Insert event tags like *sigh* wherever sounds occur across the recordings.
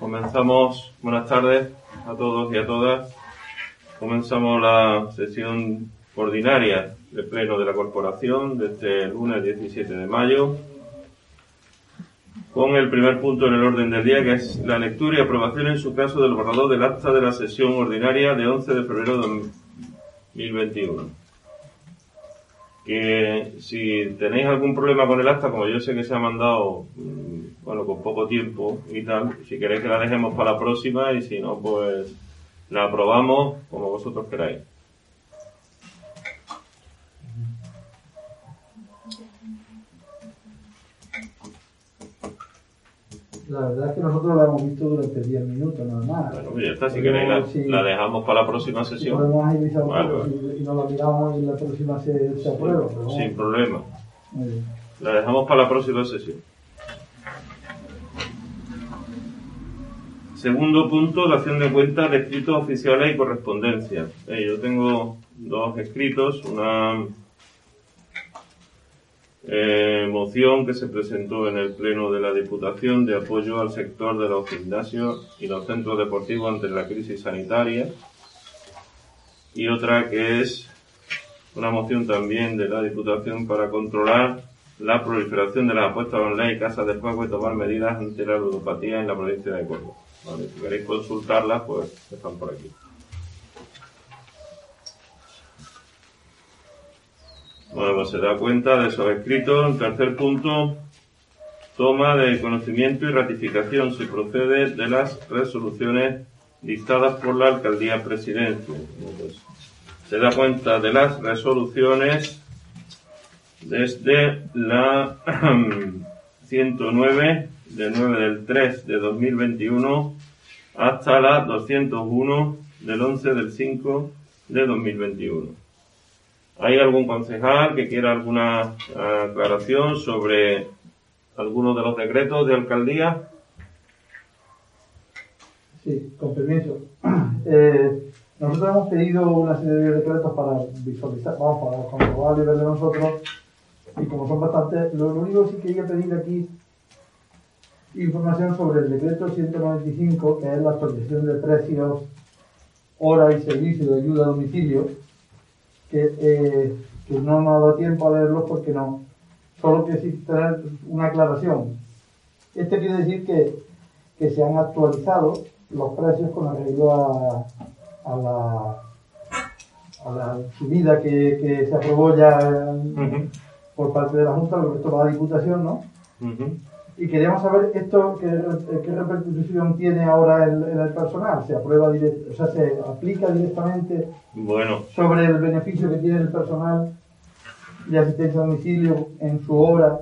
Comenzamos, buenas tardes a todos y a todas. Comenzamos la sesión ordinaria del Pleno de la Corporación desde el lunes 17 de mayo con el primer punto en el orden del día que es la lectura y aprobación en su caso del borrador del acta de la sesión ordinaria de 11 de febrero de 2021. Que si tenéis algún problema con el acta, como yo sé que se ha mandado bueno, con poco tiempo y tal. Si queréis que la dejemos para la próxima y si no, pues la aprobamos como vosotros queráis. La verdad es que nosotros la hemos visto durante 10 minutos nada más. Bueno, pues ya está, si queréis la, la, dejamos para la próxima sesión. Podemos agilizar y, nos la miramos y la próxima se, se aprueba. Sin problema. La dejamos para la próxima sesión. Segundo punto, la acción de cuentas de escritos oficiales y correspondencia. Eh, yo tengo dos escritos, una eh, moción que se presentó en el Pleno de la Diputación de apoyo al sector de los gimnasios y los centros deportivos ante la crisis sanitaria y otra que es una moción también de la Diputación para controlar la proliferación de las apuestas online, casas de juego y tomar medidas ante la ludopatía en la provincia de Córdoba. Si queréis consultarlas, pues están por aquí. Bueno, pues se da cuenta de esos escritos. En tercer punto, toma de conocimiento y ratificación. Se procede de las resoluciones dictadas por la alcaldía presidencia. Pues, se da cuenta de las resoluciones desde la *clears throat* 109 de 9 del 3 de 2021 hasta la 201 del 11 del 5 de 2021. ¿Hay algún concejal que quiera alguna aclaración sobre alguno de los decretos de alcaldía? Sí, con permiso. *clears throat* Eh, nosotros hemos pedido una serie de decretos para visualizar, vamos, para comprobar y ver de nosotros, y como son bastantes, lo único que sí quería pedir aquí información sobre el decreto 195, que es la actualización de precios, hora y servicio de ayuda a domicilio, que, eh, que no nos ha dado tiempo a leerlo porque no. Solo que sí tener una aclaración. Este quiere decir que, que se han actualizado los precios con arreglo a, a la a la subida que, que se aprobó ya por parte de la Junta, lo que esto va a la Diputación, ¿no? Y queríamos saber esto, qué, qué repercusión tiene ahora en, el personal. ¿Se aprueba o sea, se aplica directamente bueno. sobre el beneficio que tiene el personal de asistencia a domicilio en su hora?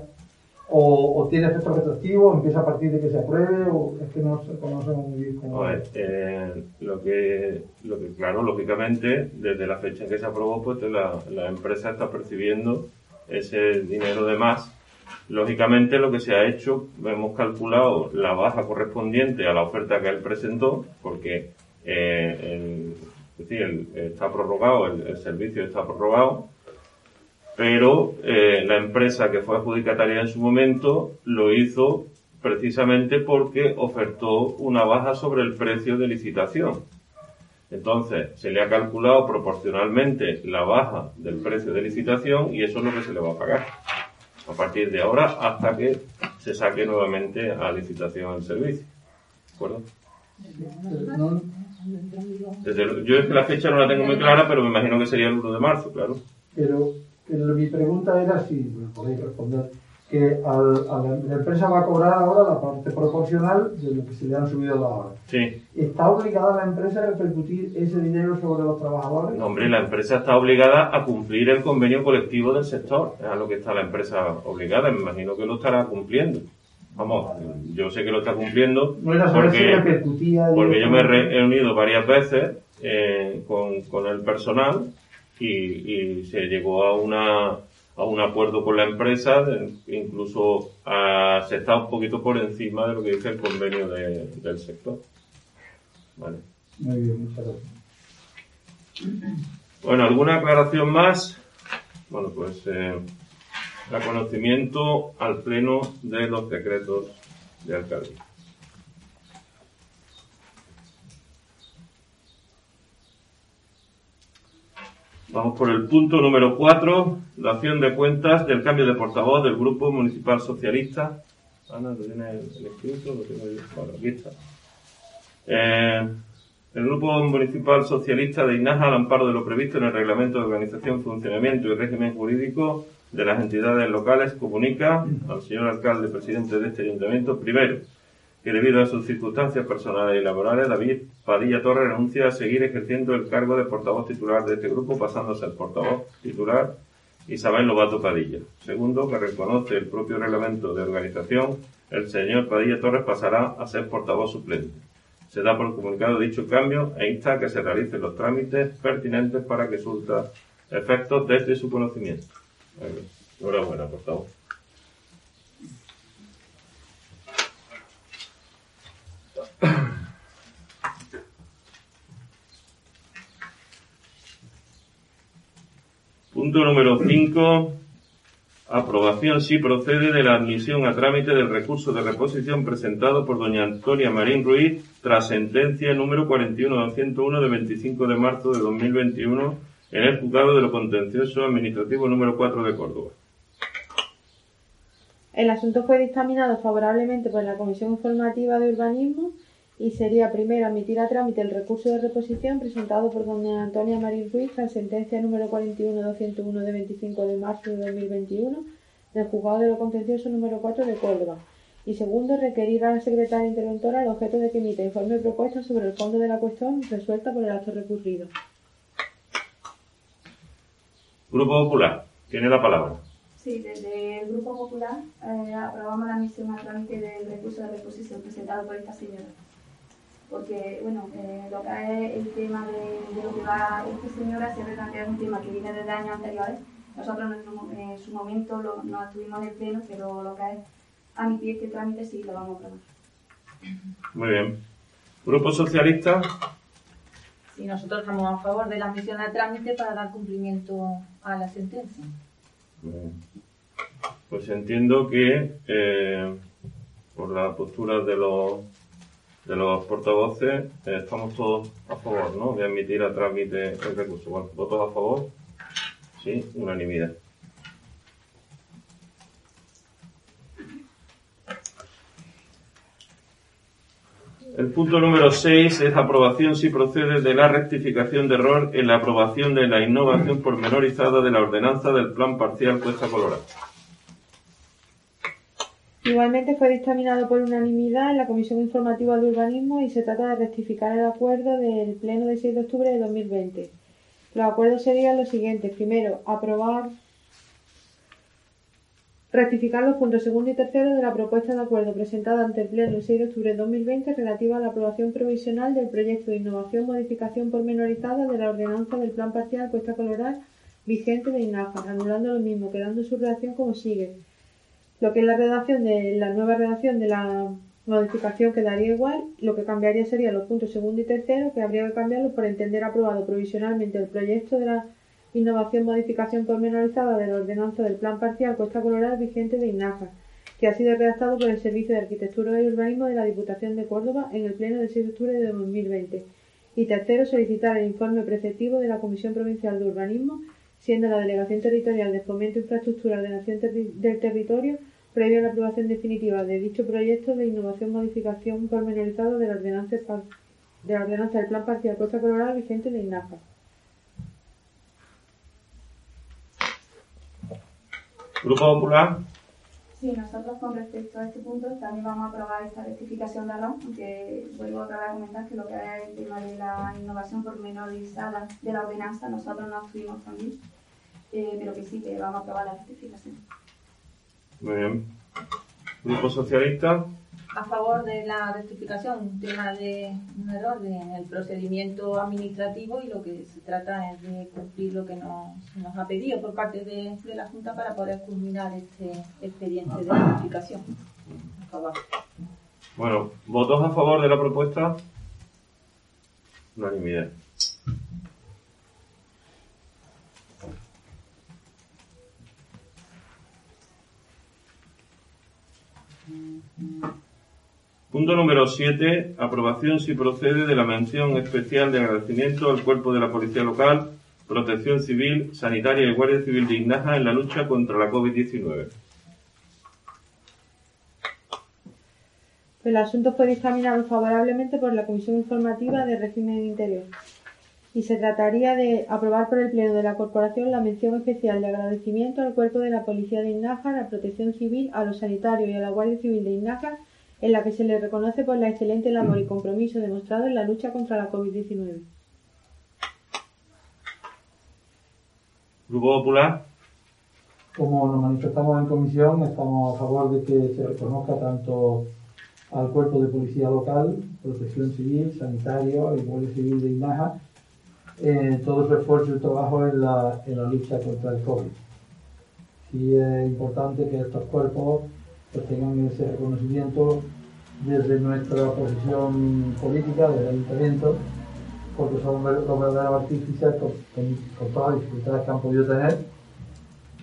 O, tiene efecto retroactivo, empieza a partir de que se apruebe, o es que no conocemos muy bien cómo. eh, lo, que, lo que, claro, lógicamente, desde la fecha en que se aprobó, pues la, la empresa está percibiendo ese dinero de más Lógicamente lo que se ha hecho, hemos calculado la baja correspondiente a la oferta que él presentó, porque eh, está prorrogado, el, servicio está prorrogado, pero eh, la empresa que fue adjudicataria en su momento lo hizo precisamente porque ofertó una baja sobre el precio de licitación. Entonces, se le ha calculado proporcionalmente la baja del precio de licitación y eso es lo que se le va a pagar a partir de ahora hasta que se saque nuevamente a licitación el servicio. ¿De acuerdo? yo es que la fecha no la tengo muy clara, pero me imagino que sería el 1 de marzo, claro. Pero, mi pregunta era si podéis responder que al, la empresa va a cobrar ahora la parte proporcional de lo que se le han subido la hora. Sí. ¿Está obligada la empresa a repercutir ese dinero sobre los trabajadores? No, hombre, la empresa está obligada a cumplir el convenio colectivo del sector. Es a lo que está la empresa obligada. Me imagino que lo estará cumpliendo. vamos, yo sé que lo está cumpliendo. No era saber si porque, repercutía porque yo me he reunido varias veces eh, con, con el personal y, y se llegó a una a un acuerdo con la empresa, incluso ah, se está un poquito por encima de lo que dice el convenio de- del sector. Vale. Muy bien, muchas gracias. Bueno, ¿alguna aclaración más? Bueno, pues eh, reconocimiento al pleno de los decretos de alcalde. Vamos por el punto número 4, dación de cuentas del cambio de portavoz del Grupo Municipal Socialista. Ana, ¿lo tiene el, el escrito? Lo tengo yo. Bueno, aquí está. Eh, el Grupo Municipal Socialista de Inaja, al amparo de lo previsto en el Reglamento de Organización, Funcionamiento y Régimen Jurídico de las entidades locales, comunica al señor alcalde presidente de este ayuntamiento, primero, que debido a sus circunstancias personales y laborales, David Padilla Torres renuncia a seguir ejerciendo el cargo de portavoz titular de este grupo, pasándose al portavoz titular Isabel Lobato Padilla. Segundo, que reconoce el propio reglamento de organización, el señor Padilla Torres pasará a ser portavoz suplente. Se da por comunicado dicho cambio e insta a que se realicen los trámites pertinentes para que surta efectos desde su conocimiento. Enhorabuena, por Punto número 5. Aprobación si procede de la admisión a trámite del recurso de reposición presentado por doña Antonia Marín Ruiz tras sentencia número 41-201 de 25 de marzo de 2021 en el juzgado de lo contencioso administrativo número 4 de Córdoba. El asunto fue dictaminado favorablemente por la Comisión Informativa de Urbanismo y sería primero admitir a trámite el recurso de reposición presentado por doña Antonia Marín Ruiz tras sentencia número 41-201 de 25 de marzo de 2021 del Juzgado de lo Contencioso número 4 de Córdoba. Y segundo, requerir a la secretaria interventora el objeto de que emita informe y propuesta sobre el fondo de la cuestión resuelta por el acto recurrido. Grupo Popular, tiene la palabra. Sí, desde el Grupo Popular eh, aprobamos la admisión a trámite del recurso de reposición presentado por esta señora. Porque, bueno, eh, lo que es el tema de, de lo que va esta señora, siempre plantea un tema que viene desde años anteriores. Nosotros en, su momento lo, no estuvimos en el pleno, pero lo que es admitir este trámite sí lo vamos a aprobar. Muy bien. Grupo Socialista, Sí, nosotros estamos a favor de la admisión a trámite para dar cumplimiento a la sentencia. Bien. Pues entiendo que eh, por la postura de los de los portavoces eh, estamos todos a favor, ¿no? De admitir a trámite el recurso. ¿votos a favor? Sí, unanimidad. El punto número 6 es aprobación si procede de la rectificación de error en la aprobación de la innovación pormenorizada de la ordenanza del plan parcial Cuesta Colorada. Igualmente fue dictaminado por unanimidad en la Comisión Informativa de Urbanismo y se trata de rectificar el acuerdo del Pleno del 6 de octubre de 2020. Los acuerdos serían los siguientes. Primero, aprobar, rectificar los puntos segundo y tercero de la propuesta de acuerdo presentada ante el Pleno el 6 de octubre de 2020 relativa a la aprobación provisional del proyecto de innovación modificación pormenorizada de la ordenanza del Plan Parcial Cuesta Colorada vigente de INAFA, anulando lo mismo, quedando su redacción como sigue. Lo que es la redacción de la nueva redacción de la modificación quedaría igual, lo que cambiaría serían los puntos segundo y tercero, que habría que cambiarlos por entender aprobado provisionalmente el proyecto de la innovación modificación pormenorizada de la ordenanza del plan parcial Costa Colorada vigente de INAFA, que ha sido redactado por el Servicio de Arquitectura y Urbanismo de la Diputación de Córdoba en el Pleno del 6 de octubre de 2020. Y tercero, solicitar el informe preceptivo de la Comisión Provincial de Urbanismo siendo la Delegación Territorial de Fomento e Infraestructura de Terri- del Territorio previo a la aprobación definitiva de dicho proyecto de innovación modificación pormenorizada de la ordenanza, par- de la ordenanza del Plan Parcial Costa Colorada vigente de INAFA. Grupo Popular, Sí, nosotros con respecto a este punto también vamos a aprobar esta rectificación de ALON, aunque vuelvo a comentar que lo que es el tema de la innovación pormenorizada de la ordenanza, nosotros no estuvimos también, eh, pero que sí que vamos a aprobar la rectificación. muy bien. Grupo Socialista. A favor de la rectificación, un tema de un error en el procedimiento administrativo y lo que se trata es de cumplir lo que nos, ha pedido por parte de, la Junta para poder culminar este expediente de rectificación. Bueno, ¿votos a favor de la propuesta? Unanimidad. Punto número 7. Aprobación si procede de la mención especial de agradecimiento al cuerpo de la Policía Local, Protección Civil, Sanitaria y Guardia Civil de Ignaja en la lucha contra la COVID-19. El asunto fue dictaminado favorablemente por la Comisión Informativa de Régimen Interior y se trataría de aprobar por el Pleno de la Corporación la mención especial de agradecimiento al Cuerpo de la Policía de Ignaja, a la Protección Civil, a los sanitarios y a la Guardia Civil de Ignaja, en la que se les reconoce por la excelente labor y compromiso demostrado en la lucha contra la COVID-19. Grupo Popular. Como nos manifestamos en comisión, estamos a favor de que se reconozca tanto al cuerpo de policía local, protección civil, sanitario y guardia civil de Ignaja, eh, todo su esfuerzo y trabajo en la, en la lucha contra el COVID. Sí es importante que estos cuerpos pues, tengan ese reconocimiento desde nuestra posición política, desde el ayuntamiento, porque son los verdaderos artífices con, con, todas las dificultades que han podido tener,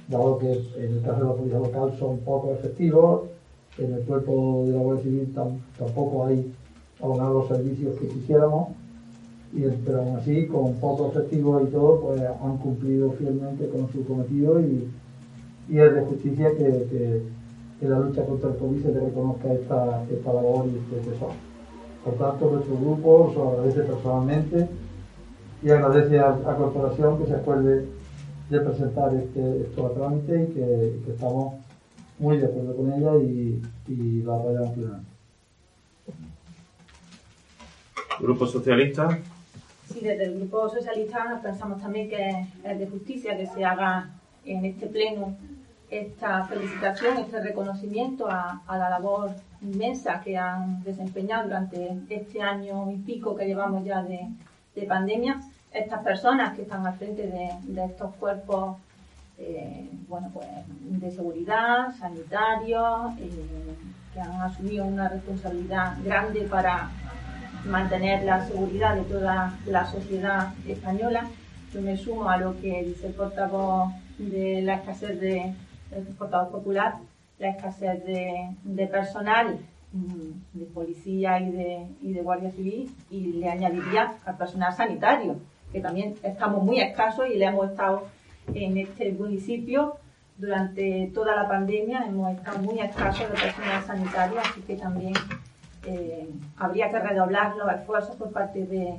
dado que en el caso de la policía local son poco efectivos, en el cuerpo de la Guardia Civil tam, tampoco hay aún los servicios que quisiéramos, y, pero aún así, con poco efectivos y todo, pues han cumplido fielmente con su cometido y, y es de justicia que, que, la lucha contra el COVID se le reconozca esta, esta labor y este tesoro. Por tanto, nuestro grupo os agradece personalmente y agradece a la corporación que se acuerde de presentar este, esto a trámite y que, que estamos muy de acuerdo con ella y, y la apoyamos plenamente. Grupo Socialista. Sí, desde el Grupo Socialista pensamos también que es de justicia que se haga en este pleno esta felicitación, este reconocimiento a, la labor inmensa que han desempeñado durante este año y pico que llevamos ya de, de pandemia, estas personas que están al frente de, de estos cuerpos eh, bueno, pues, de seguridad, sanitarios, eh, que han asumido una responsabilidad grande para mantener la seguridad de toda la sociedad española. Yo me sumo a lo que dice el portavoz de la escasez de, el portavoz popular, la escasez de, personal mm, de policía y de, y de guardia civil y le añadiría al personal sanitario, que también estamos muy escasos y le hemos estado en este municipio durante toda la pandemia hemos estado muy escasos de personal sanitario, así que también eh, habría que redoblar los esfuerzos por parte de,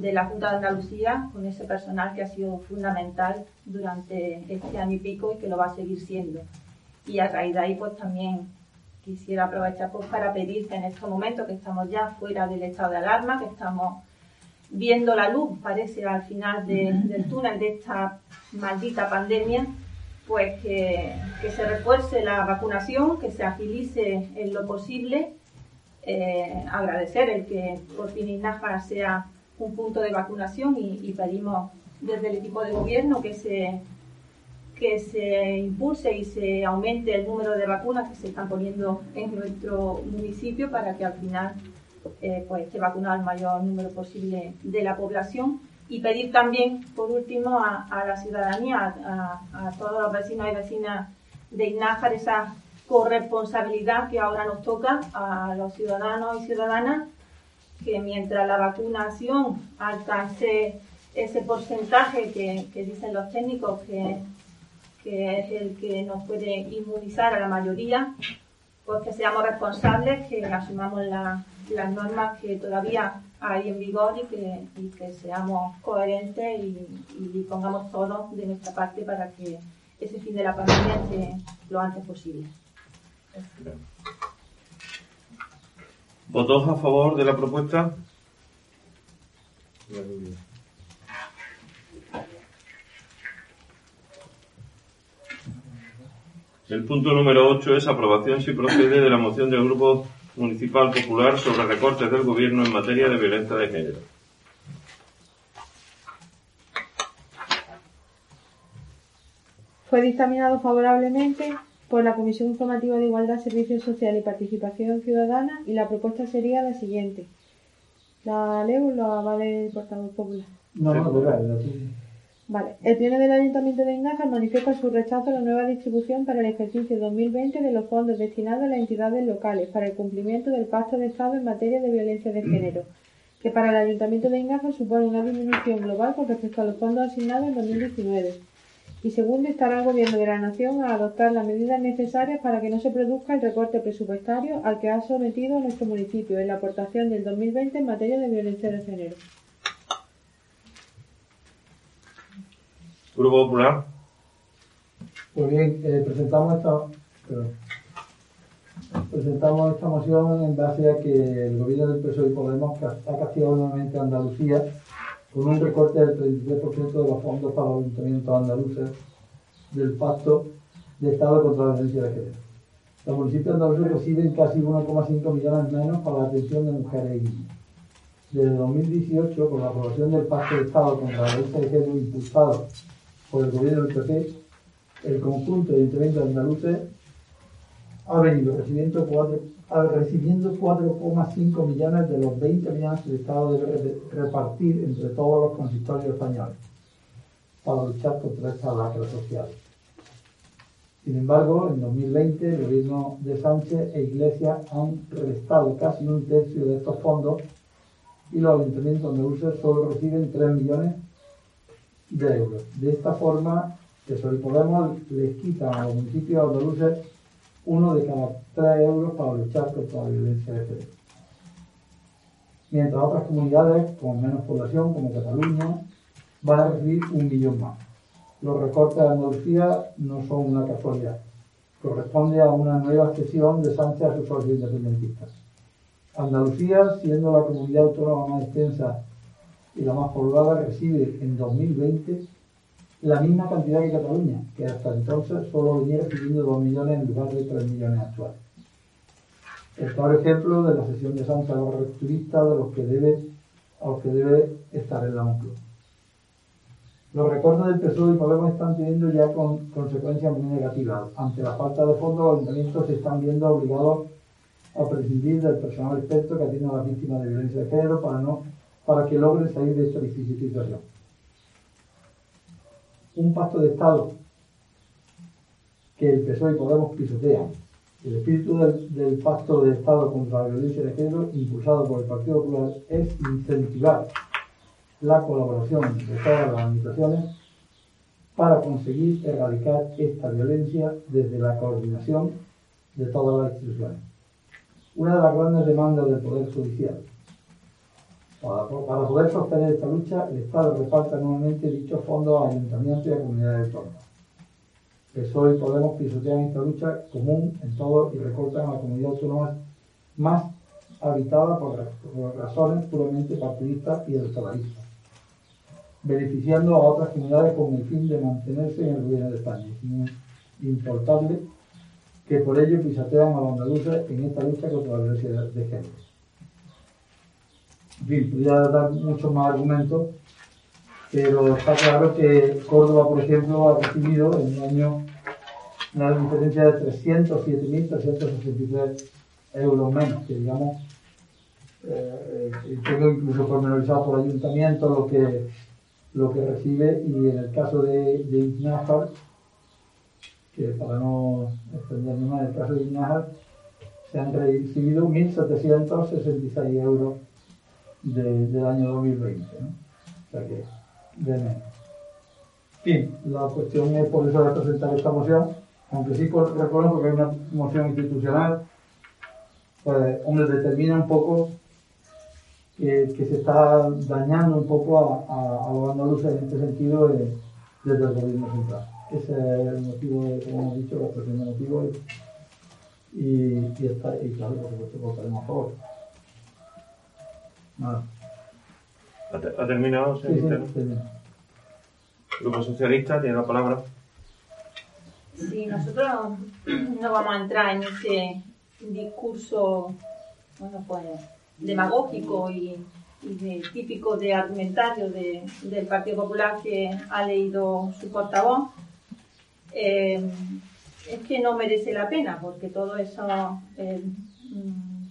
de, la Junta de Andalucía con ese personal que ha sido fundamental durante este año y pico y que lo va a seguir siendo. Y a raíz de ahí, pues también quisiera aprovechar pues, para pedir que en estos momentos que estamos ya fuera del estado de alarma, que estamos viendo la luz, parece, al final de, del túnel de esta maldita pandemia, pues que, que, se refuerce la vacunación, que se agilice en lo posible, eh, agradecer el que por fin Inaja sea un punto de vacunación y, pedimos desde el equipo de gobierno que se que se impulse y se aumente el número de vacunas que se están poniendo en nuestro municipio para que al final eh, pues esté vacunado el mayor número posible de la población. Y pedir también, por último, a, la ciudadanía, a, todos los vecinos y vecinas de Ignájar, esa corresponsabilidad que ahora nos toca a los ciudadanos y ciudadanas, que mientras la vacunación alcance ese porcentaje que, dicen los técnicos que, que, es el que nos puede inmunizar a la mayoría, pues que seamos responsables, que asumamos la, las normas que todavía hay en vigor y que, seamos coherentes y, pongamos todo de nuestra parte para que ese fin de la pandemia esté lo antes posible. ¿Votos a favor de la propuesta? El punto número 8 es aprobación si procede de la moción del Grupo Municipal Popular sobre recortes del Gobierno en materia de violencia de género. Fue dictaminado favorablemente por la Comisión Informativa de Igualdad, Servicios Sociales y Participación Ciudadana y la propuesta sería la siguiente. ¿La leo o la va a leer el portavoz popular? No, no, verdad, Vale. El Pleno del Ayuntamiento de Engaja manifiesta su rechazo a la nueva distribución para el ejercicio 2020 de los fondos destinados a las entidades locales para el cumplimiento del Pacto de Estado en materia de violencia de género, que para el Ayuntamiento de Engaja supone una disminución global con respecto a los fondos asignados en 2019. Y segundo, instar al Gobierno de la Nación a adoptar las medidas necesarias para que no se produzca el recorte presupuestario al que ha sometido nuestro municipio en la aportación del 2020 en materia de violencia de género. Grupo Popular. Pues bien, eh, presentamos esta perdón. presentamos esta moción en base a que el gobierno del PSOE y Podemos ha castigado nuevamente a Andalucía con un recorte del 33% de los fondos para los ayuntamientos andaluces del Pacto de Estado contra la Violencia de Género. Los municipios andaluces reciben casi 1,5 millones menos para la atención de mujeres y niños. Desde 2018, con la aprobación del Pacto de Estado contra la Violencia de Género impulsado por el gobierno del PP, el conjunto de ayuntamientos andaluces ha venido recibiendo cuatro- a- recibiendo 4,5 millones de los 20 millones que el Estado debe re- repartir entre todos los consistorios españoles para luchar contra esta lacra social. Sin embargo, en 2020 el gobierno de Sánchez e Iglesias han restado casi un tercio de estos fondos y los ayuntamientos andaluces solo reciben 3 millones de euros. De esta forma, PSOE y Podemos les quitan a los municipios andaluces uno de cada tres euros para luchar contra la violencia de género. Mientras otras comunidades con menos población, como Cataluña, van a recibir un millón más. Los recortes de Andalucía no son una casualidad. Corresponde a una nueva cesión de Sánchez a sus socios independentistas. Andalucía, siendo la comunidad autónoma más extensa y la más poblada, recibe en 2020 la misma cantidad que Cataluña, que hasta entonces solo venía recibiendo 2 millones en lugar de 3 millones actuales. El claro ejemplo de la sesión de Sánchez a los de los que debe, a los que debe estar en la ONCLO. Los recortes del PSOE y Podemos están teniendo ya con consecuencias muy negativas. Ante la falta de fondos, los ayuntamientos se están viendo obligados a prescindir del personal experto que atiende a las víctimas de violencia de género para, no, para que logren salir de esta difícil situación. Un pacto de Estado que el PSOE y Podemos pisotean. El espíritu del, del pacto de Estado contra la violencia de género, impulsado por el Partido Popular, es incentivar la colaboración de todas las administraciones para conseguir erradicar esta violencia desde la coordinación de todas las instituciones. Una de las grandes demandas del Poder Judicial. Para, poder sostener esta lucha, el Estado reparte anualmente dichos fondos a ayuntamientos y a comunidades autónomas. PSOE y Podemos pisotean esta lucha común en todo y recortan a la comunidad autónoma más habitada por, razones puramente partidistas y electoralistas, beneficiando a otras comunidades con el fin de mantenerse en el gobierno de España, sin importarle que por ello pisotean a los andaluces en esta lucha contra la violencia de género. En fin, podría dar muchos más argumentos, pero está claro que Córdoba, por ejemplo, ha recibido en un año una diferencia de 307.363 euros menos, que digamos, eh, tengo incluso pormenorizado por ayuntamiento lo que, lo que recibe y en el caso de, de que para no extenderme más, en el caso de Iznájar, se han recibido 1.766 euros de- del año 2020. ¿no? O sea que, de menos. En fin, la cuestión es por eso presentar esta moción, aunque sí reconozco que es una moción institucional, pues, hombre, determina un poco que, se está dañando un poco a, a- los andaluces en este sentido desde el gobierno central. Ese es el motivo, como hemos dicho, la expresión de motivo y, está, y claro, por supuesto, votaremos a favor. Nada. ¿Ha te- ha terminado, Sí, señor sí, Interno? sí, sí. Grupo Socialista tiene la palabra. Sí, nosotros no vamos a entrar en ese discurso, bueno, pues demagógico y, típico de argumentario del Partido Popular que ha leído su portavoz. Eh, es que no merece la pena, porque todos esos eh,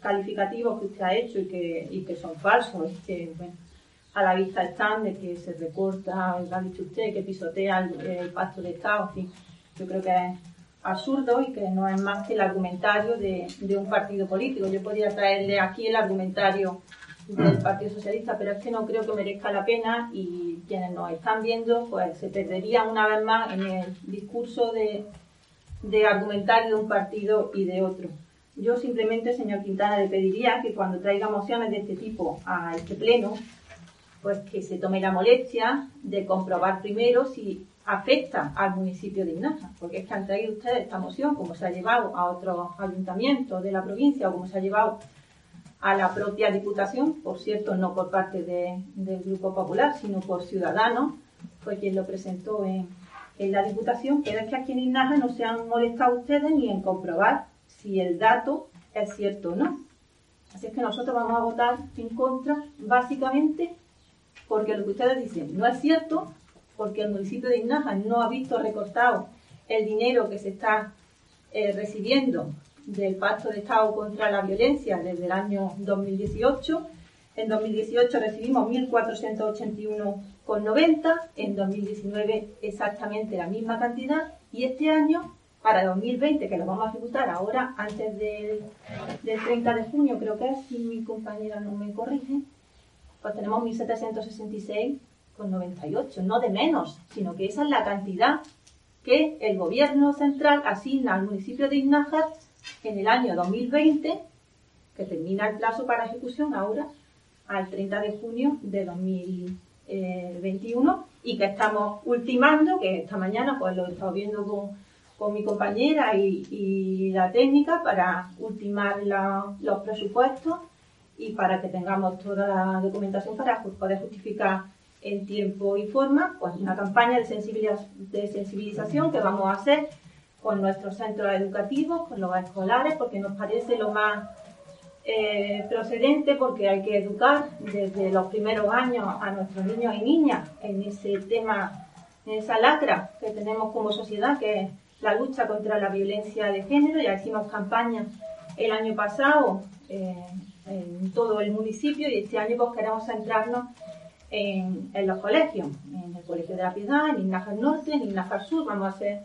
calificativos que usted ha hecho y que, que son falsos, que a la vista están de que se recorta, lo ha dicho usted, que pisotea el, pacto de Estado, en fin, yo creo que es absurdo y que no es más que el argumentario de, de un partido político. Yo podría traerle aquí el argumentario del Partido Socialista, pero es que no creo que merezca la pena y quienes nos están viendo pues se perderían una vez más en el discurso de, de argumentario de un partido y de otro. Yo simplemente, señor Quintana, le pediría que cuando traiga mociones de este tipo a este pleno, pues que se tome la molestia de comprobar primero si afecta al municipio de Ignaja, porque es que han traído ustedes esta moción, como se ha llevado a otros ayuntamientos de la provincia o como se ha llevado a la propia Diputación, por cierto, no por parte del Grupo Popular, sino por Ciudadanos, fue quien lo presentó en, la Diputación, pero es que aquí en Ignaja no se han molestado ustedes ni en comprobar si el dato es cierto o no. Así es que nosotros vamos a votar en contra, básicamente, porque lo que ustedes dicen no es cierto, porque el municipio de Ignaja no ha visto recortado el dinero que se está eh, recibiendo del Pacto de Estado contra la Violencia desde el año 2018. En 2018 recibimos 1.481,90, en 2019 exactamente la misma cantidad y este año, para 2020, que lo vamos a ejecutar ahora antes del, 30 de junio, creo que es, si mi compañera no me corrige, pues tenemos 1.766,98, no de menos, sino que esa es la cantidad que el gobierno central asigna al municipio de Iznájar en el año 2020, que termina el plazo para ejecución ahora, al 30 de junio de 2021 y que estamos ultimando, que esta mañana pues lo he estado viendo con, mi compañera y, la técnica para ultimar los presupuestos y para que tengamos toda la documentación para poder justificar en tiempo y forma pues una campaña de sensibilización que vamos a hacer con nuestros centros educativos, con los escolares, porque nos parece lo más eh, procedente, porque hay que educar desde los primeros años a nuestros niños y niñas en ese tema, en esa lacra que tenemos como sociedad, que es la lucha contra la violencia de género. Ya hicimos campaña el año pasado eh, en todo el municipio y este año pues queremos centrarnos en, los colegios, en el Colegio de la Piedad, en Ignajar Norte, en Ignajar Sur, vamos a hacer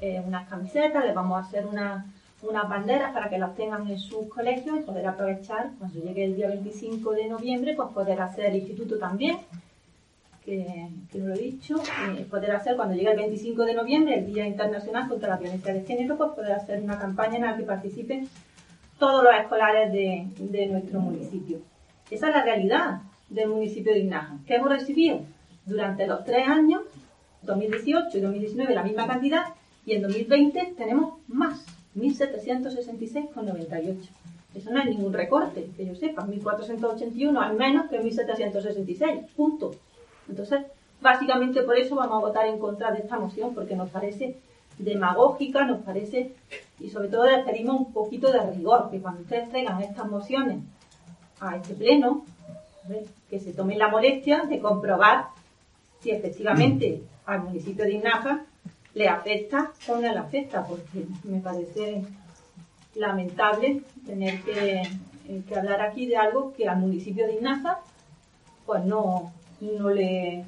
eh, unas camisetas, les vamos a hacer una, unas banderas para que las tengan en sus colegios y poder aprovechar cuando llegue el día 25 de noviembre, pues poder hacer el instituto también, que, no lo he dicho, eh, poder hacer cuando llegue el 25 de noviembre, el Día Internacional contra la Violencia de Género, pues poder hacer una campaña en la que participen todos los escolares de, de nuestro municipio. Esa es la realidad del municipio de Ignaja. que hemos recibido? Durante los tres años, 2018 y 2019, la misma cantidad, y en 2020 tenemos más, 1.766,98. Eso no es ningún recorte, que yo sepa, 1.481 al menos que 1.766, punto. Entonces, básicamente por eso vamos a votar en contra de esta moción, porque nos parece demagógica, nos parece, y sobre todo les pedimos un poquito de rigor, que cuando ustedes traigan estas mociones a este pleno, que se tomen la molestia de comprobar si efectivamente al municipio de Inaja le afecta o no le afecta, porque me parece lamentable tener que, eh, hablar aquí de algo que al municipio de Inaza pues no, no, le,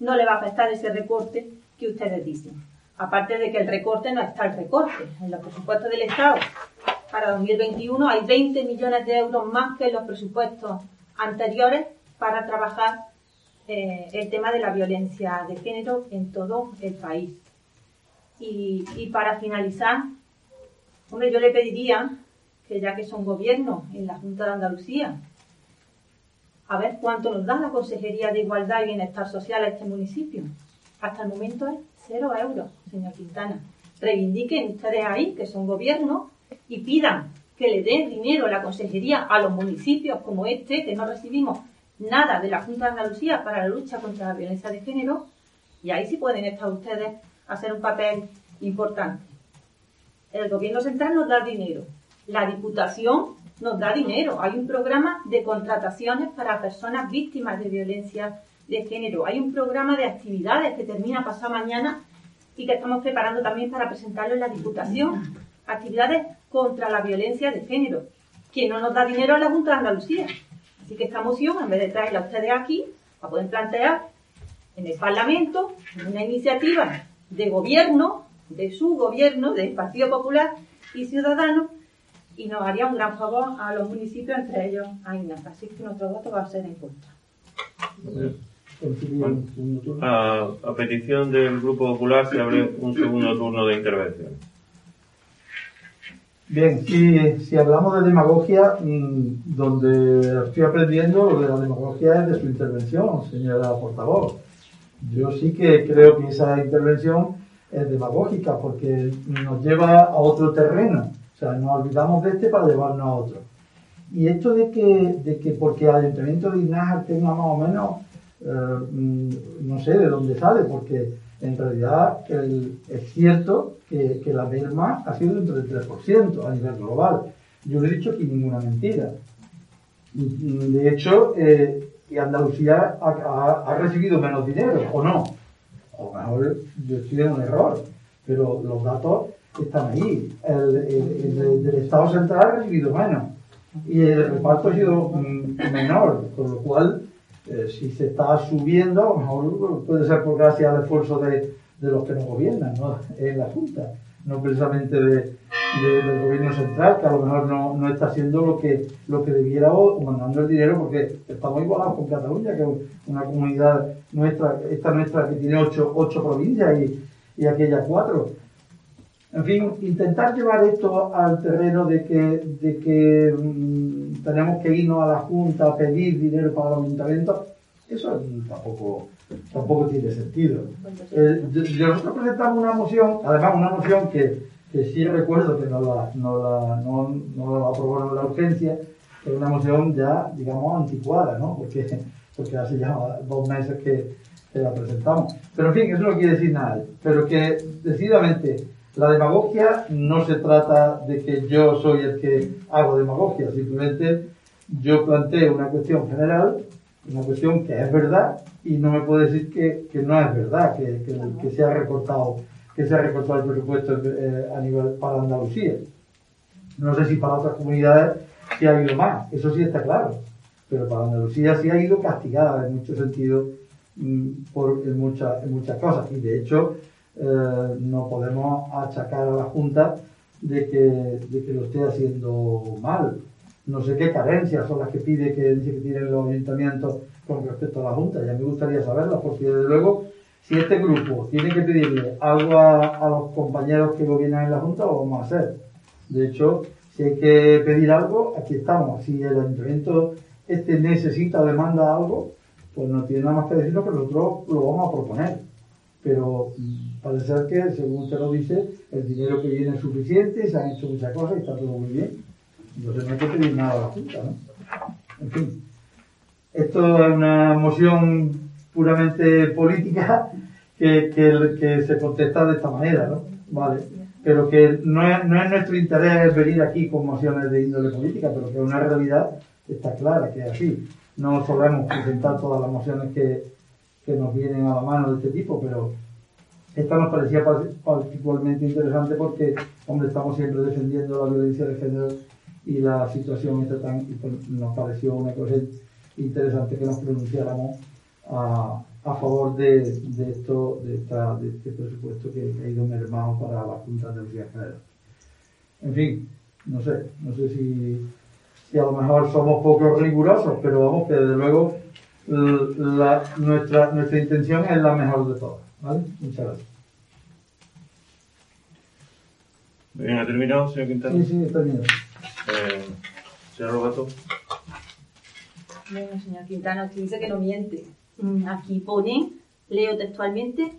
no le va a afectar ese recorte que ustedes dicen. Aparte de que el recorte no está el recorte. En los presupuestos del Estado para 2021 hay 20 millones de euros más que en los presupuestos anteriores para trabajar eh, el tema de la violencia de género en todo el país. Y, para finalizar, hombre, yo le pediría que ya que son gobierno en la Junta de Andalucía, a ver cuánto nos da la Consejería de Igualdad y Bienestar Social a este municipio. Hasta el momento es cero euros, señor Quintana. Reivindiquen ustedes ahí, que son gobierno, y pidan que le den dinero a la Consejería a los municipios como este, que no recibimos nada de la Junta de Andalucía para la lucha contra la violencia de género, y ahí sí pueden estar ustedes hacer un papel importante. el gobierno central nos da dinero, la Diputación nos da dinero, hay un programa de contrataciones para personas víctimas de violencia de género, hay un programa de actividades que termina pasado mañana y que estamos preparando también para presentarlo en la Diputación, actividades contra la violencia de género, que no nos da dinero a la Junta de Andalucía. Así que esta moción, en vez de traerla a ustedes aquí, la pueden plantear en el Parlamento, una iniciativa de gobierno, de su gobierno, del Partido Popular y Ciudadanos, y nos haría un gran favor a los municipios, entre ellos a INAF. Así que nuestro voto va a ser en contra. A, a petición del Grupo Popular se abre un segundo turno de intervención. Bien, si, si hablamos de demagogia, mm, donde estoy aprendiendo lo de la demagogia es de su intervención, señora portavoz. Yo sí que creo que esa intervención es demagógica porque nos lleva a otro terreno. Sea, nos olvidamos de este para llevarnos a otro. Y esto de que, de que porque el Ayuntamiento de Ignajar tenga más o menos, eh, mm, no sé de dónde sale, porque en realidad es cierto que, que la merma ha sido entre el 3% a nivel global. Yo no he dicho aquí ninguna mentira. De hecho, eh, Andalucía ha, ha- recibido menos dinero, ¿o no? O mejor yo estoy en un error, pero los datos están ahí. El, el- el de- del Estado central ha recibido menos y el reparto ha sido mm, menor, con lo cual, eh, si se está subiendo, a lo mejor puede ser por gracias al esfuerzo de, de los que nos gobiernan ¿no? *laughs* en la Junta, no precisamente de, de- del gobierno central, que a lo mejor no, no está haciendo lo que, lo que debiera o mandando el dinero, porque estamos igualados con Cataluña, que es una comunidad nuestra, esta nuestra que tiene ocho, ocho provincias y, y aquellas cuatro. En fin, intentar llevar esto al terreno de que, de que mm, tenemos que irnos a la Junta a pedir dinero para los ayuntamientos, eso tampoco, tampoco tiene sentido. Eh, nosotros presentamos una moción, además una moción que, que sí recuerdo que no la, no la, no, no la aprobaron en la urgencia, que es una moción ya, digamos, anticuada, ¿no? Porque, porque hace ya dos meses que, que la presentamos. Pero en fin, eso no quiere decir nada. Pero que decididamente la demagogia no se trata de que yo soy el que hago demagogia, simplemente yo planteo una cuestión general, una cuestión que es verdad y no me puede decir que, que no es verdad, que, que, que se ha recortado que se ha recortado el presupuesto eh, a nivel para Andalucía. No sé si para otras comunidades sí ha ido más, eso sí está claro, pero para Andalucía sí ha ido castigada en muchos sentidos mm, por, muchas, en muchas cosas y de hecho eh, no podemos achacar a la Junta de que, de que lo esté haciendo mal. No sé qué carencias son las que pide que que tienen los ayuntamientos con respecto a la Junta. Ya me gustaría saberlas, porque desde luego, si este grupo tiene que pedirle algo a, a los compañeros que gobiernan en la Junta, lo vamos a hacer. De hecho, si hay que pedir algo, aquí estamos. Si el ayuntamiento este necesita o demanda algo, pues no tiene nada más que decirlo, pero nosotros lo vamos a proponer. Pero mm, parece que, según usted lo dice, el dinero que viene es suficiente, se han hecho muchas cosas y está todo muy bien. Entonces no hay que pedir nada a la Junta, ¿no? En fin, esto es una moción puramente política *laughs* que, que, se contesta de esta manera, ¿no? Vale. Pero que no es, no es nuestro interés venir aquí con mociones de índole política, pero que una realidad está clara, que es así. No solemos presentar todas las mociones que, que nos vienen a la mano de este tipo, pero esta nos parecía par- particularmente interesante porque, hombre, estamos siempre defendiendo la violencia de género y la situación esta tan, nos pareció una cosa interesante que nos pronunciáramos a, a favor de, de esto, de, esta, de este presupuesto que ha ido mermado para la Junta de Andalucía Federal. En fin, no sé, no sé si, si a lo mejor somos poco rigurosos, pero vamos que desde luego la- nuestra, nuestra intención es la mejor de todas. ¿vale? Muchas gracias. Bien, ¿ha terminado, señor Quintana? Sí, sí, está bien. Eh, señor Roberto. Bueno, señor Quintana, usted dice que no miente. Mm, Aquí pone, leo textualmente,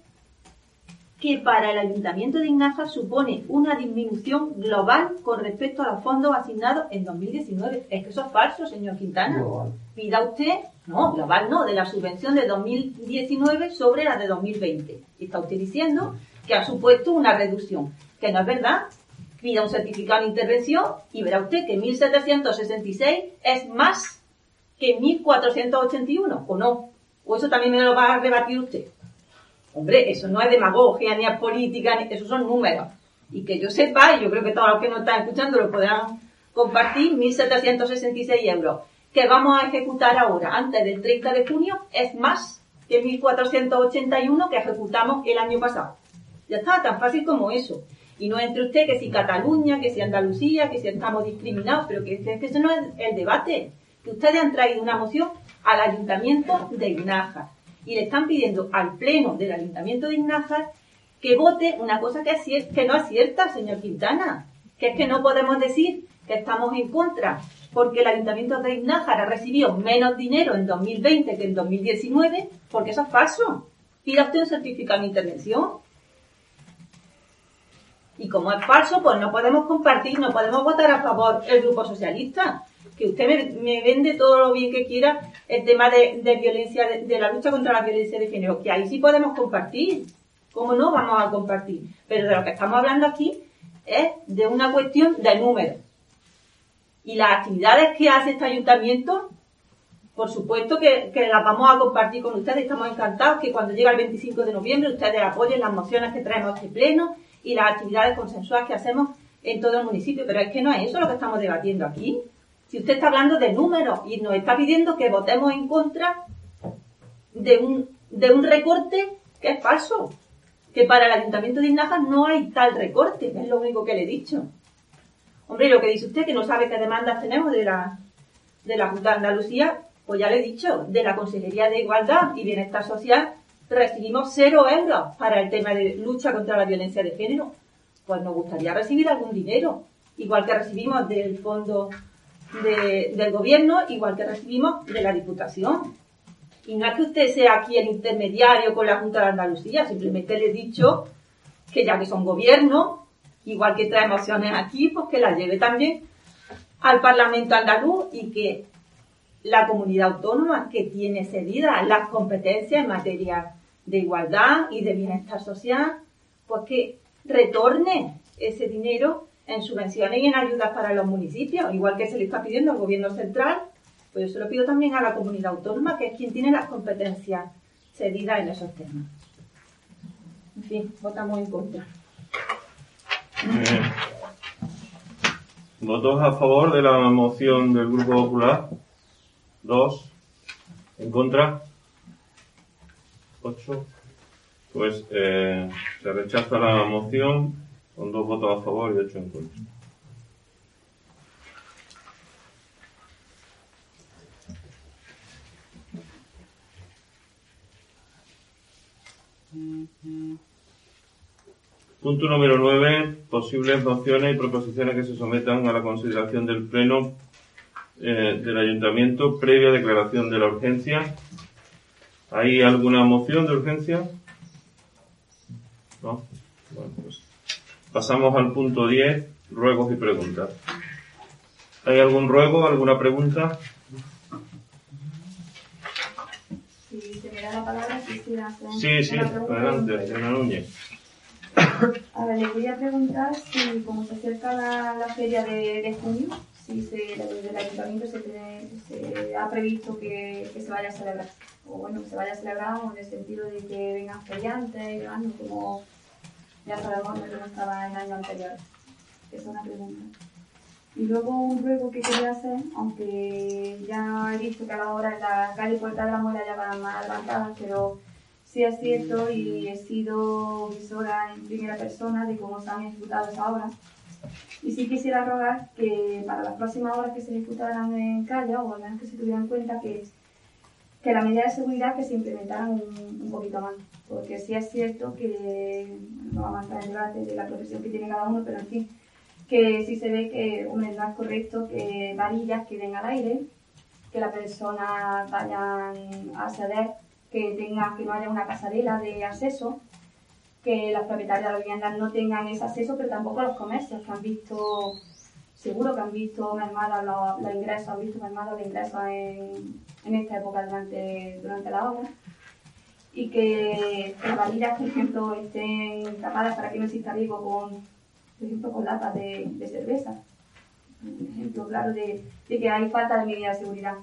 que para el Ayuntamiento de Ignaja supone una disminución global con respecto a los fondos asignados en 2019. Es que eso es falso, señor Quintana. Global. Pida usted, no, global no, de la subvención de 2019 sobre la de 2020. Y está usted diciendo que ha supuesto una reducción, que no es verdad, pida un certificado de intervención y verá usted que 1766 es más que 1481, ¿o no? ¿O eso también me lo va a rebatir usted? Hombre, eso no es demagogia, ni es política, ni esos son números. Y que yo sepa, y yo creo que todos los que nos están escuchando lo podrán compartir, 1.766 euros que vamos a ejecutar ahora, antes del 30 de junio, es más que 1.481 que ejecutamos el año pasado. Ya está, tan fácil como eso. Y no entre usted que si Cataluña, que si Andalucía, que si estamos discriminados, pero que, que eso no es el debate. Que ustedes han traído una moción al Ayuntamiento de Ignájar y le están pidiendo al Pleno del Ayuntamiento de Ignájar que vote una cosa que, que no es cierta, señor Quintana. Que es que no podemos decir que estamos en contra porque el Ayuntamiento de Ignájar ha recibido menos dinero en 2020 que en 2019, porque eso es falso. Pida usted un certificado de intervención. Y como es falso, pues no podemos compartir, no podemos votar a favor el Grupo Socialista. Que usted me, vende todo lo bien que quiera el tema de, violencia, de, la lucha contra la violencia de género, que ahí sí podemos compartir. ¿Cómo no vamos a compartir? Pero de lo que estamos hablando aquí es de una cuestión de números y las actividades que hace este ayuntamiento, por supuesto que, las vamos a compartir con ustedes. Estamos encantados que cuando llega el 25 de noviembre ustedes apoyen las mociones que traemos a este pleno y las actividades consensuadas que hacemos en todo el municipio. Pero es que no es eso lo que estamos debatiendo aquí. Si usted está hablando de números y nos está pidiendo que votemos en contra de un, recorte que es falso, que para el Ayuntamiento de Inaja no hay tal recorte, es lo único que le he dicho. Hombre, lo que dice usted, que no sabe qué demandas tenemos de la, de la Junta de Andalucía, pues ya le he dicho, de la Consejería de Igualdad y Bienestar Social recibimos cero euros para el tema de lucha contra la violencia de género. Pues nos gustaría recibir algún dinero, igual que recibimos del fondo del gobierno, igual que recibimos de la Diputación. Y no es que usted sea aquí el intermediario con la Junta de Andalucía, simplemente le he dicho que ya que son gobierno, igual que trae mociones aquí, pues que las lleve también al Parlamento andaluz y que la comunidad autónoma que tiene cedidas las competencias en materia de igualdad y de bienestar social, pues que retorne ese dinero en subvenciones y en ayudas para los municipios, igual que se le está pidiendo al gobierno central, pues yo se lo pido también a la comunidad autónoma, que es quien tiene las competencias cedidas en esos temas. En fin, votamos en contra. ¿Votos a favor de la moción del Grupo Popular? Dos. ¿En contra? Ocho. Pues eh, se rechaza la moción con dos votos a favor y ocho en contra. Punto número 9. Posibles mociones y proposiciones que se sometan a la consideración del Pleno eh, del Ayuntamiento previa declaración de la urgencia. ¿Hay alguna moción de urgencia? ¿No? Pasamos al punto 10, ruegos y preguntas. ¿Hay algún ruego, alguna pregunta? Si se me da la palabra, quisiera hacer Sí, sí, adelante, Elena Núñez. A ver, le voy a preguntar si, como se acerca la, feria de, junio, si se, desde el ayuntamiento se, ha previsto que, se vaya a celebrar. O bueno, se vaya a celebrar en el sentido de que vengan feriantes como ya sabemos que no estaba en años anteriores. Es una pregunta. Y luego un ruego que quería hacer, aunque ya he visto que a la hora en la calle Puerta de la Muela ya van más adelantadas, pero sí es cierto y he sido visora en primera persona de cómo se han ejecutado esas obras. Y sí quisiera rogar que para las próximas obras que se ejecutaran en Calla, o menos que se tuvieran en cuenta que, que la medida de seguridad que se implementaran un, poquito más. Porque sí es cierto que, no vamos a entrar en debate de la profesión que tiene cada uno, pero en fin, que sí se ve que, hombre, no es correcto que varillas queden al aire, que las personas vayan a ceder que tenga, que no haya una pasarela de acceso, que las propietarias de la viviendas no tengan ese acceso, pero tampoco los comercios que han visto, seguro que han visto mermados los, los, ingresos, han visto mermados los ingresos en, en, esta época durante, durante la obra. Y que las varillas, por ejemplo, estén tapadas para que no exista riesgo con por ejemplo, con latas de, cerveza. Un ejemplo claro de, de, que hay falta de medidas de seguridad.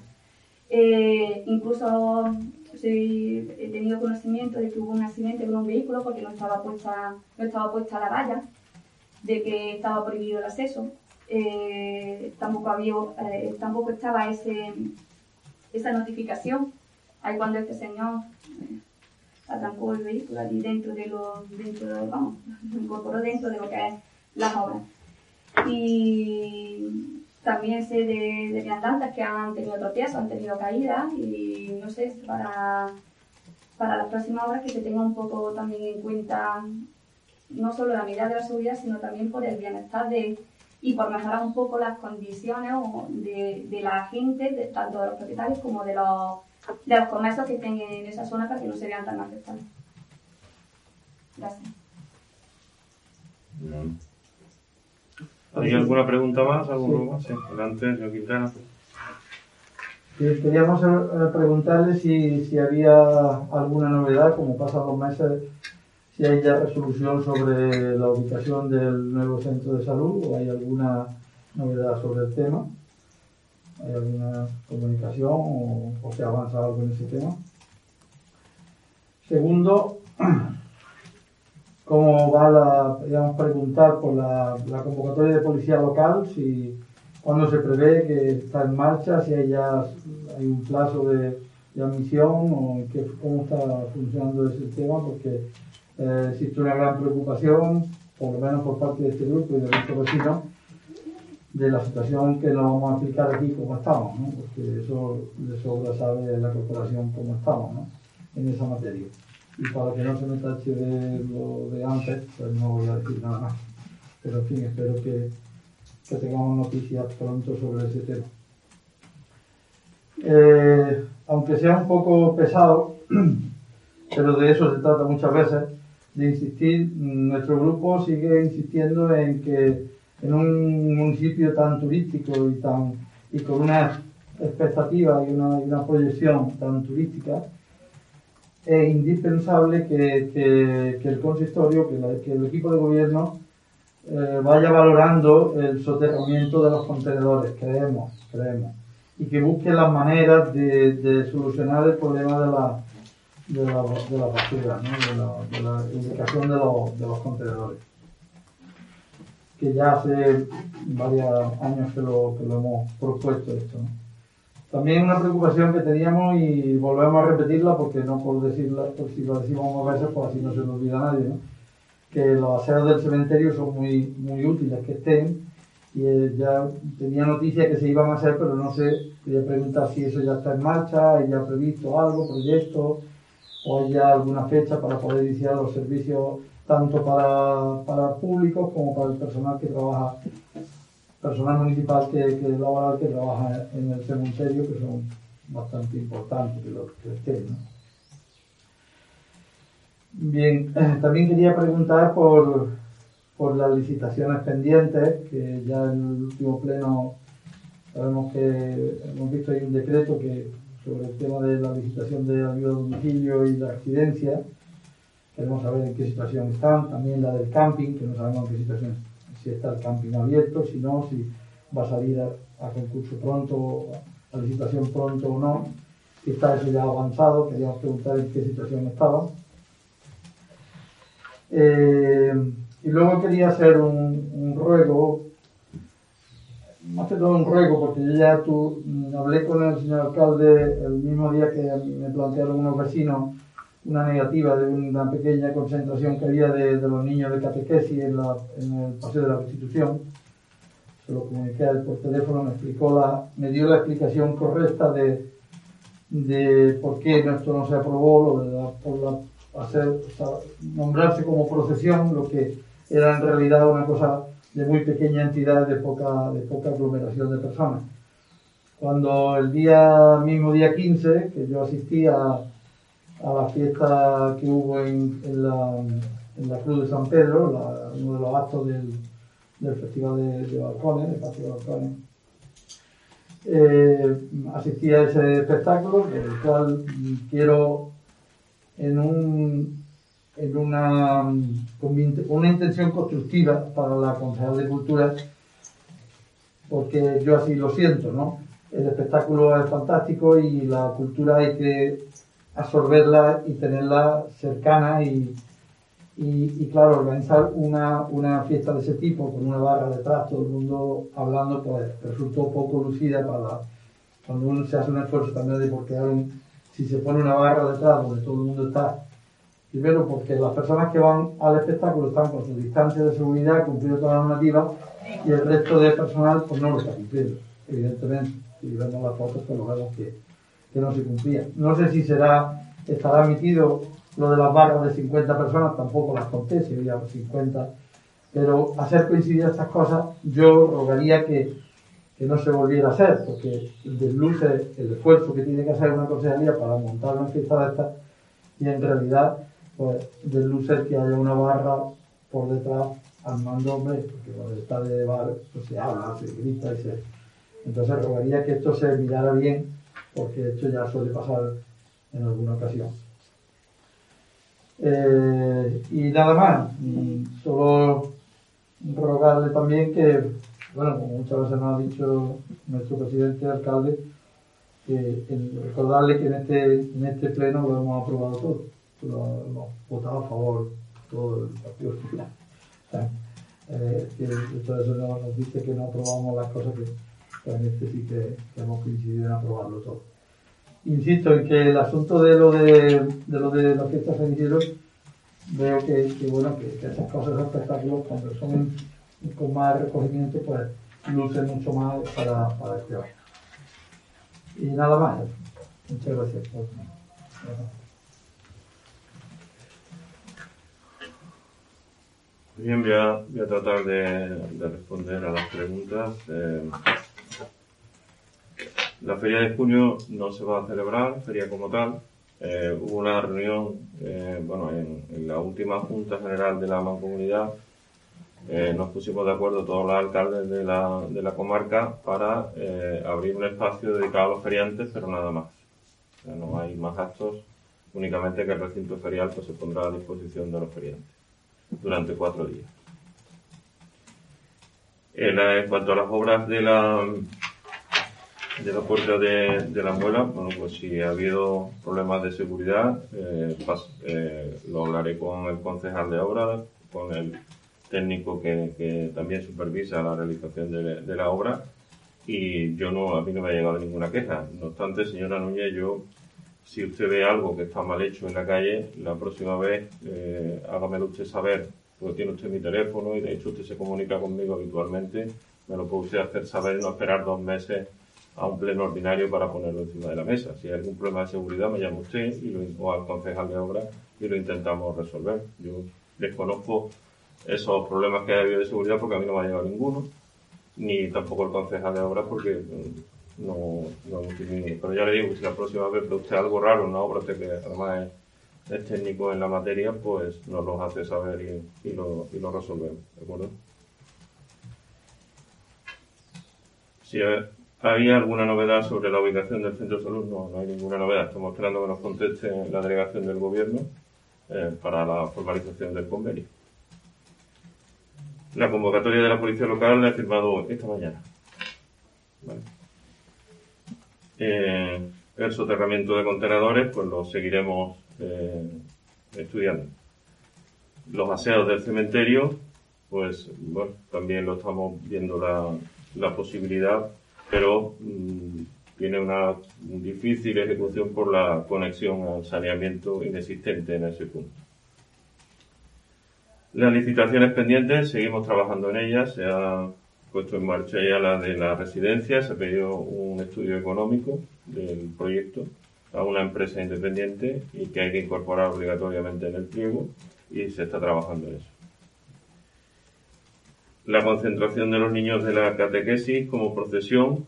Eh, incluso he tenido conocimiento de que hubo un accidente con un vehículo porque no estaba puesta, no estaba puesta la valla, de que estaba prohibido el acceso. Eh, tampoco, había, eh, tampoco estaba ese, esa notificación. Ahí cuando este señor eh, atancó el vehículo allí dentro de lo, dentro de, vamos, incorporó dentro de lo que es las obras. Y también sé de, de viandantes que han tenido tropiezos, han tenido caídas y no sé, para, para las próximas obras que se tenga un poco también en cuenta no solo la medida de la seguridad, sino también por el bienestar de, y por mejorar un poco las condiciones de, de la gente, de, tanto de los propietarios como de los, de los comercios que estén en esa zona para que no se vean tan afectados. Gracias. ¿Hay alguna pregunta más? ¿Alguno más? Sí, adelante, señor Quintana. Queríamos eh, preguntarle si, si había alguna novedad, como pasan los meses, si hay ya resolución sobre la ubicación del nuevo centro de salud o hay alguna novedad sobre el tema. ¿Hay alguna comunicación o, o se ha avanzado algo en ese tema? Segundo, *clears throat* cómo va la, digamos, preguntar por la, la, convocatoria de policía local, si cuándo se prevé que está en marcha, si hay ya hay un plazo de, de admisión o qué, cómo está funcionando ese tema, porque eh, existe una gran preocupación, por lo menos por parte de este grupo y de nuestros vecinos, de la situación que nos vamos a explicar aquí cómo estamos, ¿no? porque eso de sobra sabe la corporación cómo estamos ¿no? en esa materia y para que no se me tache de lo de antes, pues no voy a decir nada más. Pero en fin, espero que, que tengamos noticias pronto sobre ese tema. Eh, aunque sea un poco pesado, *clears throat* pero de eso se trata muchas veces, de insistir, nuestro grupo sigue insistiendo en que en un municipio tan turístico y, tan, y con una expectativa y una, proyección tan turística, es indispensable que, que, el consistorio, que, la, que, el equipo de gobierno eh, vaya valorando el soterramiento de los contenedores, creemos, creemos, y que busque las maneras de solucionar el problema de la, de la, de la basura, ¿no? de, la, de la ubicación de los, de los contenedores. Que ya hace varios años que lo, que lo hemos propuesto esto. ¿no? También una preocupación que teníamos y volvemos a repetirla porque no por decirla, por si lo decimos más veces, pues así no se lo olvida a nadie, ¿no? que los aseos del cementerio son muy, muy útiles que estén y eh, ya tenía noticia que se iban a hacer, pero no sé, quería preguntar si eso ya está en marcha, ya previsto algo, proyecto, o hay ya alguna fecha para poder iniciar los servicios tanto para, para públicos como para el personal que trabaja personal municipal que, que laboral que trabaja en el cementerio, que son bastante importantes que los que estén. Bien, eh, también quería preguntar por, por las licitaciones pendientes, que ya en el último pleno sabemos que hemos visto hay un decreto que sobre el tema de la licitación de ayuda a domicilio y la residencia. Queremos saber en qué situación están, también la del camping, que no sabemos en qué situación si está el camping abierto, si no, si va a salir a, a concurso pronto, a licitación pronto o no, si está eso ya avanzado, queríamos preguntar en qué situación estaba. Eh, y luego quería hacer un, un, ruego, todo un ruego, porque yo ya tú, hablé con el señor alcalde el mismo día que me plantearon unos vecinos una negativa de una pequeña concentración que había de, de los niños de catequesis en, la, en, el Paseo de la Constitución. Se lo comuniqué a él por teléfono, me explicó la, me dio la explicación correcta de, de por qué esto no se aprobó, lo de la, por la, hacer, o sea, nombrarse como procesión, lo que era en realidad una cosa de muy pequeña entidad, de poca, de poca aglomeración de personas. Cuando el día, mismo día 15, que yo asistí a, a la fiesta que hubo en, en, la, en la, Cruz de San Pedro, la, uno de los actos del, del Festival de, de Balcones, el Patio de Balcones. Eh, asistí a ese espectáculo, el cual quiero en un, en una, con una intención constructiva para la Concejal de Cultura, porque yo así lo siento, ¿no? El espectáculo es fantástico y la cultura hay que absorberla y tenerla cercana y, y, claro, organizar una, una, fiesta de ese tipo con una barra detrás, todo el mundo hablando, pues resultó poco lucida para cuando uno se hace un esfuerzo también de porque si se pone una barra detrás donde todo el mundo está, primero porque las personas que van al espectáculo están con su distancia de seguridad, cumpliendo todas las normativas, y el resto de personal pues no lo está cumpliendo, evidentemente. Si vemos las fotos, pues lo vemos que, que no se cumplía. No sé si será, estará admitido lo de las barras de 50 personas, tampoco las conté, si había 50, pero hacer coincidir estas cosas, yo rogaría que, que no se volviera a hacer, porque desluce el esfuerzo que tiene que hacer una consejería para montar una fiesta de estas, y en realidad, pues desluce que haya una barra por detrás al mando, hombre, porque cuando está de bar, pues se habla, se grita y se... Entonces rogaría que esto se mirara bien, porque esto ya suele pasar en alguna ocasión. Eh, y nada más, solo rogarle también que, bueno, como muchas veces nos ha dicho nuestro presidente alcalde, que recordarle que en este, en este pleno lo hemos aprobado todo, lo hemos votado a favor todo el Partido Popular. Eh, que eso nos, dice que no aprobamos las cosas que, en este sí que, hemos coincidido en aprobarlo todo. Insisto en que el asunto de lo de, de lo de las fiestas felices veo que, que bueno que, esas cosas espectáculos cuando son con más recogimiento pues lucen mucho más para, para este año. Y nada más. Muchas gracias. Bien, voy a, voy a tratar de, de, responder a las preguntas. Eh, la feria de junio no se va a celebrar, feria como tal. Eh, hubo una reunión, eh, bueno, en, la última Junta General de la Mancomunidad, eh, nos pusimos de acuerdo todos los alcaldes de la, de la comarca para eh, abrir un espacio dedicado a los feriantes, pero nada más. O sea, no hay más actos, únicamente que el recinto ferial pues, se pondrá a disposición de los feriantes durante cuatro días. En, cuanto a las obras de la, de la puerta de, la muela, bueno, pues si ha habido problemas de seguridad, eh, eh, lo hablaré con el concejal de obra, con el técnico que, también supervisa la realización de, la obra y yo no, a mí no me ha llegado ninguna queja. No obstante, señora Núñez, yo si usted ve algo que está mal hecho en la calle, la próxima vez eh, hágamelo usted saber, porque tiene usted mi teléfono y de hecho usted se comunica conmigo habitualmente, me lo puede usted hacer saber y no esperar dos meses a un pleno ordinario para ponerlo encima de la mesa. Si hay algún problema de seguridad, me llama usted y lo, o al concejal de obra y lo intentamos resolver. Yo desconozco esos problemas que ha habido de seguridad porque a mí no me ha llegado ninguno, ni tampoco el concejal de obra porque no, no Pero ya le digo, si la próxima vez ve usted algo raro, una obra que además es, técnico en la materia, pues nos lo hace saber y, y, lo, y lo resolvemos, ¿de acuerdo? Si había alguna novedad sobre la ubicación del centro de salud, no, no hay ninguna novedad. Estamos esperando que nos conteste la delegación del gobierno eh, para la formalización del convenio. La convocatoria de la policía local la he firmado esta mañana. Vale. Eh, el soterramiento de contenedores, pues lo seguiremos eh, estudiando. Los aseos del cementerio, pues bueno, también lo estamos viendo la, la posibilidad, pero mm, tiene una difícil ejecución por la conexión al saneamiento inexistente en ese punto. Las licitaciones pendientes, seguimos trabajando en ellas, puesto en marcha ya la de la residencia, se pedido un estudio económico del proyecto a una empresa independiente y que hay que incorporar obligatoriamente en el pliego y se está trabajando en eso. La concentración de los niños de la catequesis como procesión,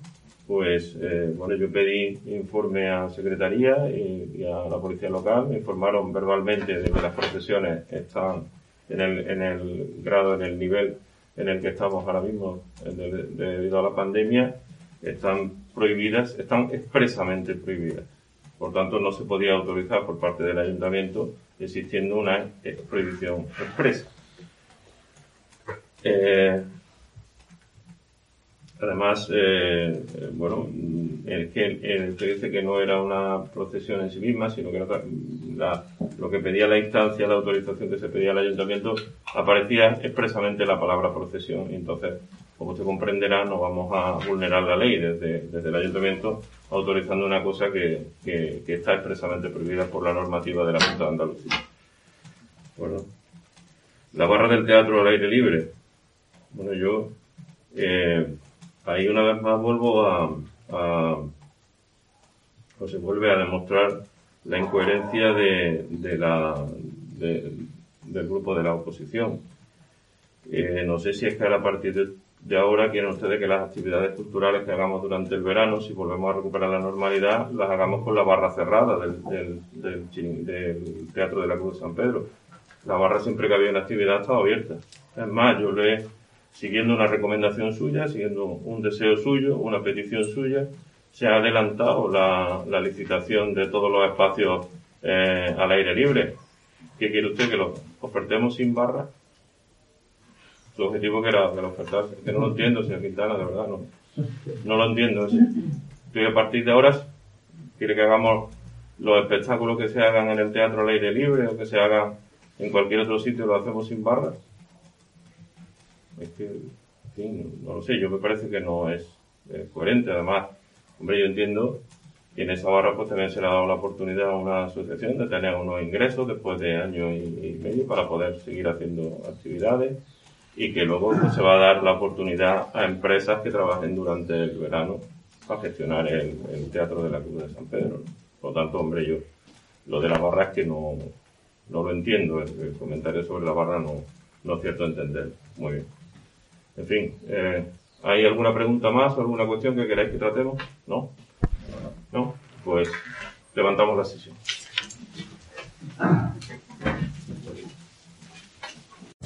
pues eh, bueno, yo pedí informe a Secretaría y, y, a la Policía Local, me informaron verbalmente de que las procesiones están en el, en el grado, en el nivel en el que estamos ahora mismo debido a la pandemia están prohibidas, están expresamente prohibidas Por tanto, no se podía autorizar por parte del ayuntamiento existiendo una prohibición expresa. Eh, además, eh, bueno, el que, dice que no era una procesión en sí misma, sino que lo que pedía la instancia, la autorización que se pedía al ayuntamiento, aparecía expresamente la palabra procesión. Y entonces, como usted comprenderá, no vamos a vulnerar la ley desde, desde el ayuntamiento autorizando una cosa que, que, que, está expresamente prohibida por la normativa de la Junta de Andalucía. Bueno, la barra del teatro al aire libre. Bueno, yo eh, ahí una vez más vuelvo a, a o se vuelve a demostrar la incoherencia de, de la, del grupo de la oposición. Eh, no sé si es que a partir de, de, ahora quieren ustedes que las actividades culturales que hagamos durante el verano, si volvemos a recuperar la normalidad, las hagamos con la barra cerrada del, del, del, del Teatro de la Cruz de San Pedro. La barra siempre que había una actividad estaba abierta. Es más, yo le, siguiendo una recomendación suya, siguiendo un deseo suyo, una petición suya, se ha adelantado la, licitación de todos los espacios eh, al aire libre. ¿Qué quiere usted? ¿Que lo ofertemos sin barra? Su objetivo que era que lo ofertase. Que no lo entiendo, señor Quintana, de verdad, no. No lo entiendo. Que a partir de ahora quiere que hagamos los espectáculos que se hagan en el teatro al aire libre o que se hagan en cualquier otro sitio, lo hacemos sin barras. Es que, no lo sé, yo me parece que no es coherente. Además, Hombre, yo entiendo que en esa barra pues también se le ha dado la oportunidad a una asociación de tener unos ingresos después de año y, medio para poder seguir haciendo actividades y que luego pues, se va a dar la oportunidad a empresas que trabajen durante el verano para gestionar el, Teatro de la Cruz de San Pedro. Por lo tanto, hombre, yo lo de la barra es que no, no lo entiendo. El, comentario sobre la barra no, no es cierto entender. Muy bien. En fin, eh, ¿Hay alguna pregunta más o alguna cuestión que queráis que tratemos? ¿No? ¿No? Pues levantamos la sesión.